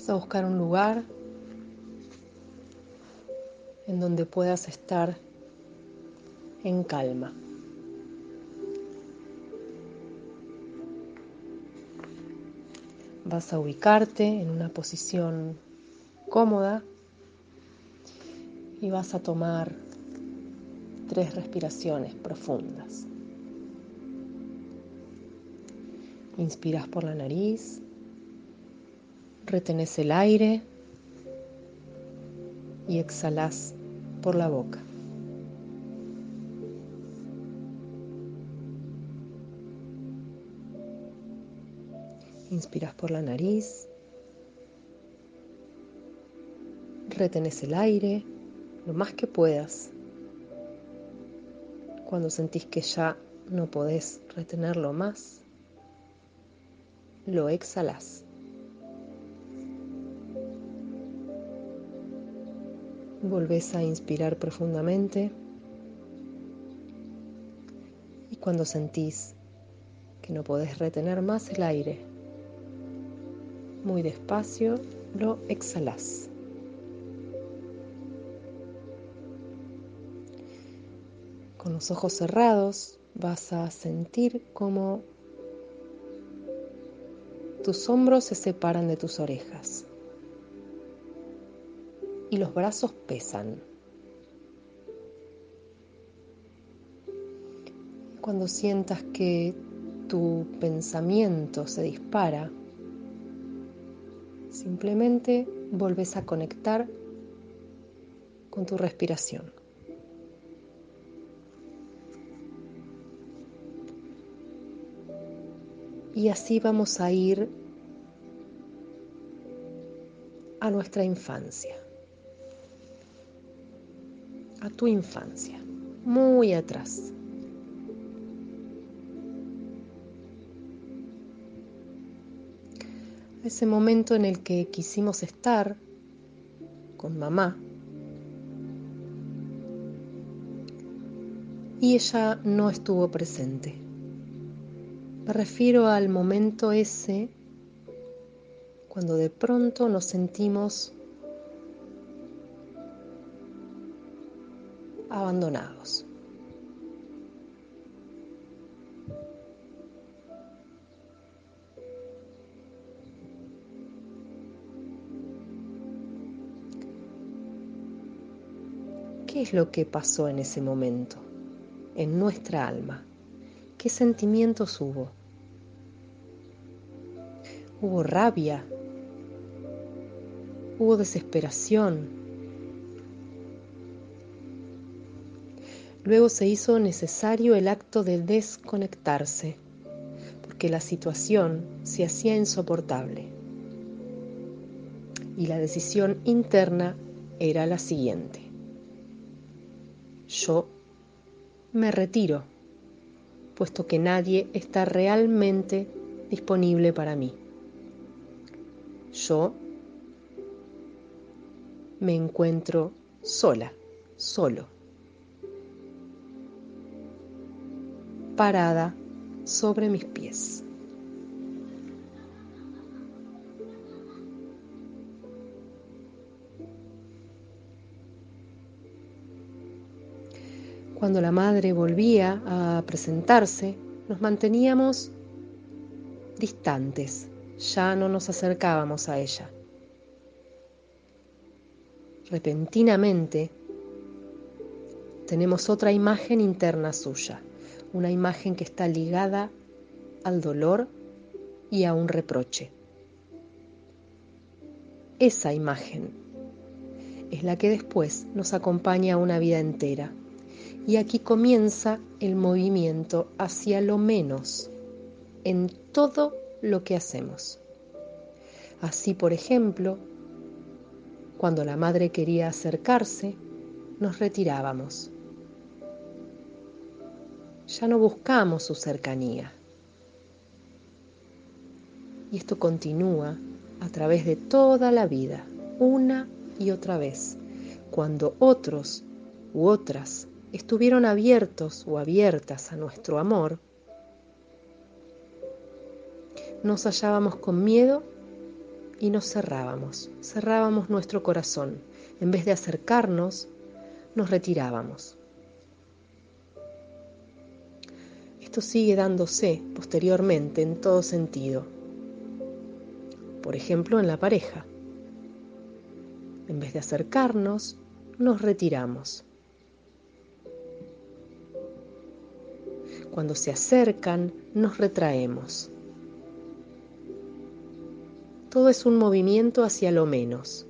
Vas a buscar un lugar en donde puedas estar en calma. Vas a ubicarte en una posición cómoda y vas a tomar tres respiraciones profundas. Inspiras por la nariz, retenes el aire y exhalas por la boca. Inspiras por la nariz, retenes el aire lo más que puedas. Cuando sentís que ya no podés retenerlo más, lo exhalas. Volvés a inspirar profundamente y cuando sentís que no podés retener más el aire, muy despacio lo exhalás. Con los ojos cerrados vas a sentir como tus hombros se separan de tus orejas y los brazos pesan. Cuando sientas que tu pensamiento se dispara, simplemente volves a conectar con tu respiración. Y así vamos a ir a nuestra infancia a tu infancia, muy atrás. Ese momento en el que quisimos estar con mamá y ella no estuvo presente. Me refiero al momento ese cuando de pronto nos sentimos abandonados. ¿Qué es lo que pasó en ese momento, en nuestra alma? ¿Qué sentimientos hubo? Hubo rabia, hubo desesperación, Luego se hizo necesario el acto de desconectarse, porque la situación se hacía insoportable. Y la decisión interna era la siguiente. Yo me retiro, puesto que nadie está realmente disponible para mí. Yo me encuentro sola, solo. Parada sobre mis pies. Cuando la madre volvía a presentarse, nos manteníamos distantes, ya no nos acercábamos a ella. Repentinamente tenemos otra imagen interna suya una imagen que está ligada al dolor y a un reproche. Esa imagen es la que después nos acompaña una vida entera. Y aquí comienza el movimiento hacia lo menos en todo lo que hacemos. Así, por ejemplo, cuando la madre quería acercarse, nos retirábamos ya no buscamos su cercanía. Y esto continúa a través de toda la vida, una y otra vez, cuando otros u otras estuvieron abiertos o abiertas a nuestro amor, nos hallábamos con miedo y nos cerrábamos, cerrábamos nuestro corazón. En vez de acercarnos, nos retirábamos. Esto sigue dándose posteriormente en todo sentido. Por ejemplo, en la pareja. En vez de acercarnos, nos retiramos. Cuando se acercan, nos retraemos. Todo es un movimiento hacia lo menos.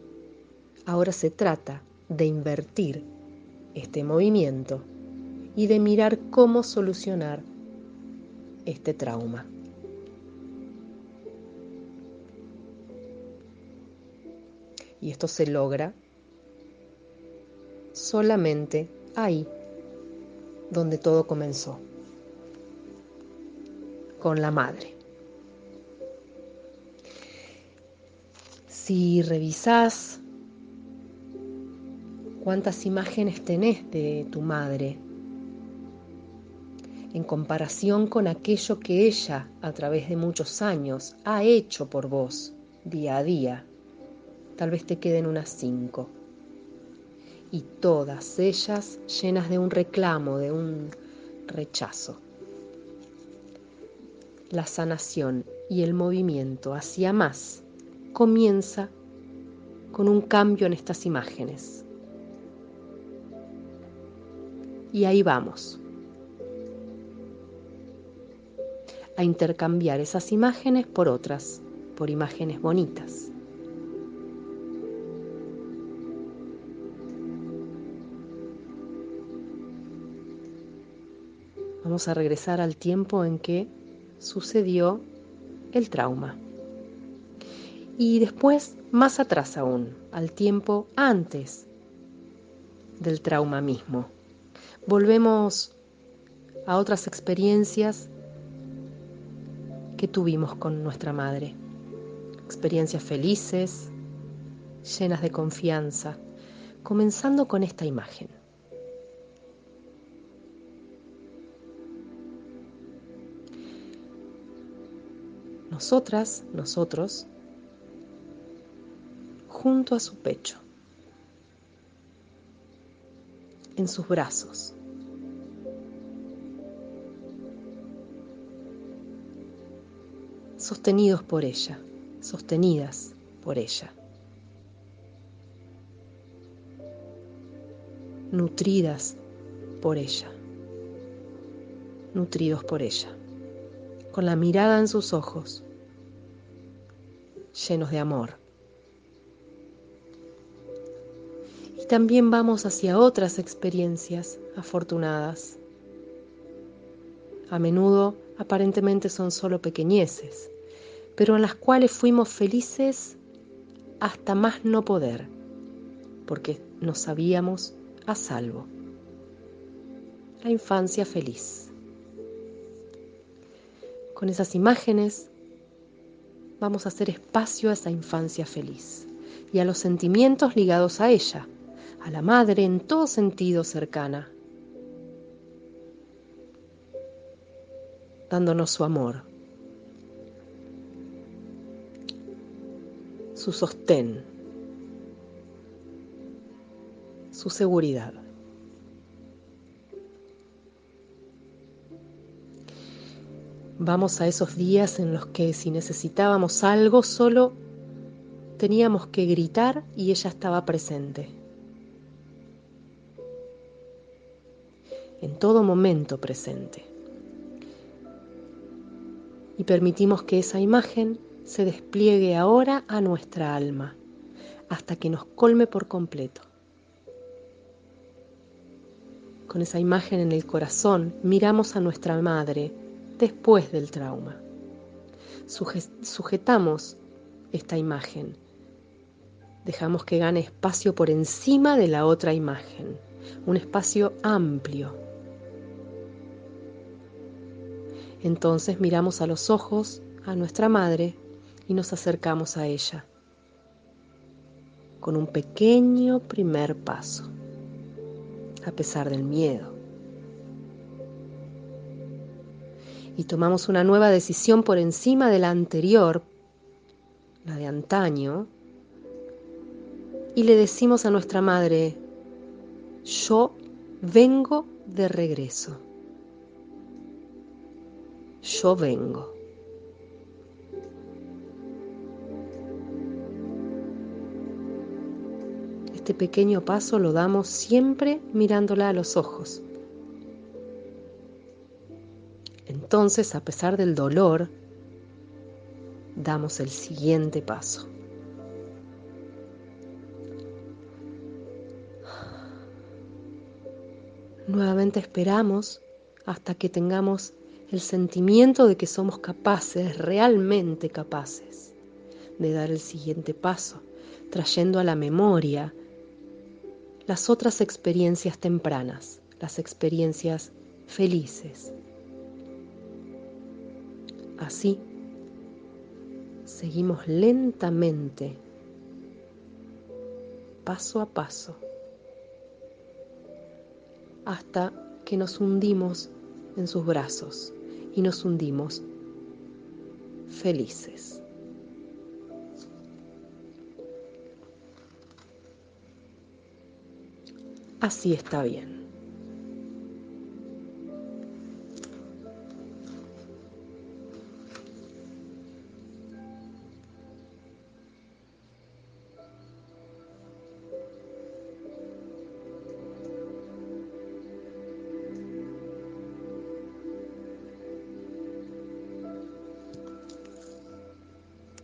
Ahora se trata de invertir este movimiento y de mirar cómo solucionar este trauma. Y esto se logra solamente ahí, donde todo comenzó, con la madre. Si revisás cuántas imágenes tenés de tu madre, en comparación con aquello que ella a través de muchos años ha hecho por vos día a día. Tal vez te queden unas cinco. Y todas ellas llenas de un reclamo, de un rechazo. La sanación y el movimiento hacia más comienza con un cambio en estas imágenes. Y ahí vamos. A intercambiar esas imágenes por otras, por imágenes bonitas. Vamos a regresar al tiempo en que sucedió el trauma. Y después, más atrás aún, al tiempo antes del trauma mismo. Volvemos a otras experiencias que tuvimos con nuestra madre. Experiencias felices, llenas de confianza, comenzando con esta imagen. Nosotras, nosotros, junto a su pecho, en sus brazos. Sostenidos por ella, sostenidas por ella. Nutridas por ella, nutridos por ella, con la mirada en sus ojos, llenos de amor. Y también vamos hacia otras experiencias afortunadas. A menudo aparentemente son solo pequeñeces, pero en las cuales fuimos felices hasta más no poder, porque nos sabíamos a salvo. La infancia feliz. Con esas imágenes vamos a hacer espacio a esa infancia feliz y a los sentimientos ligados a ella, a la madre en todo sentido cercana, dándonos su amor, su sostén, su seguridad. Vamos a esos días en los que si necesitábamos algo solo teníamos que gritar y ella estaba presente. En todo momento presente. Y permitimos que esa imagen se despliegue ahora a nuestra alma, hasta que nos colme por completo. Con esa imagen en el corazón miramos a nuestra madre después del trauma. Sujetamos esta imagen. Dejamos que gane espacio por encima de la otra imagen, un espacio amplio. Entonces miramos a los ojos a nuestra madre y nos acercamos a ella con un pequeño primer paso, a pesar del miedo. Y tomamos una nueva decisión por encima de la anterior, la de antaño, y le decimos a nuestra madre, yo vengo de regreso. Yo vengo. Este pequeño paso lo damos siempre mirándola a los ojos. Entonces, a pesar del dolor, damos el siguiente paso. Nuevamente esperamos hasta que tengamos el sentimiento de que somos capaces, realmente capaces, de dar el siguiente paso, trayendo a la memoria las otras experiencias tempranas, las experiencias felices. Así, seguimos lentamente, paso a paso, hasta que nos hundimos en sus brazos y nos hundimos felices. Así está bien.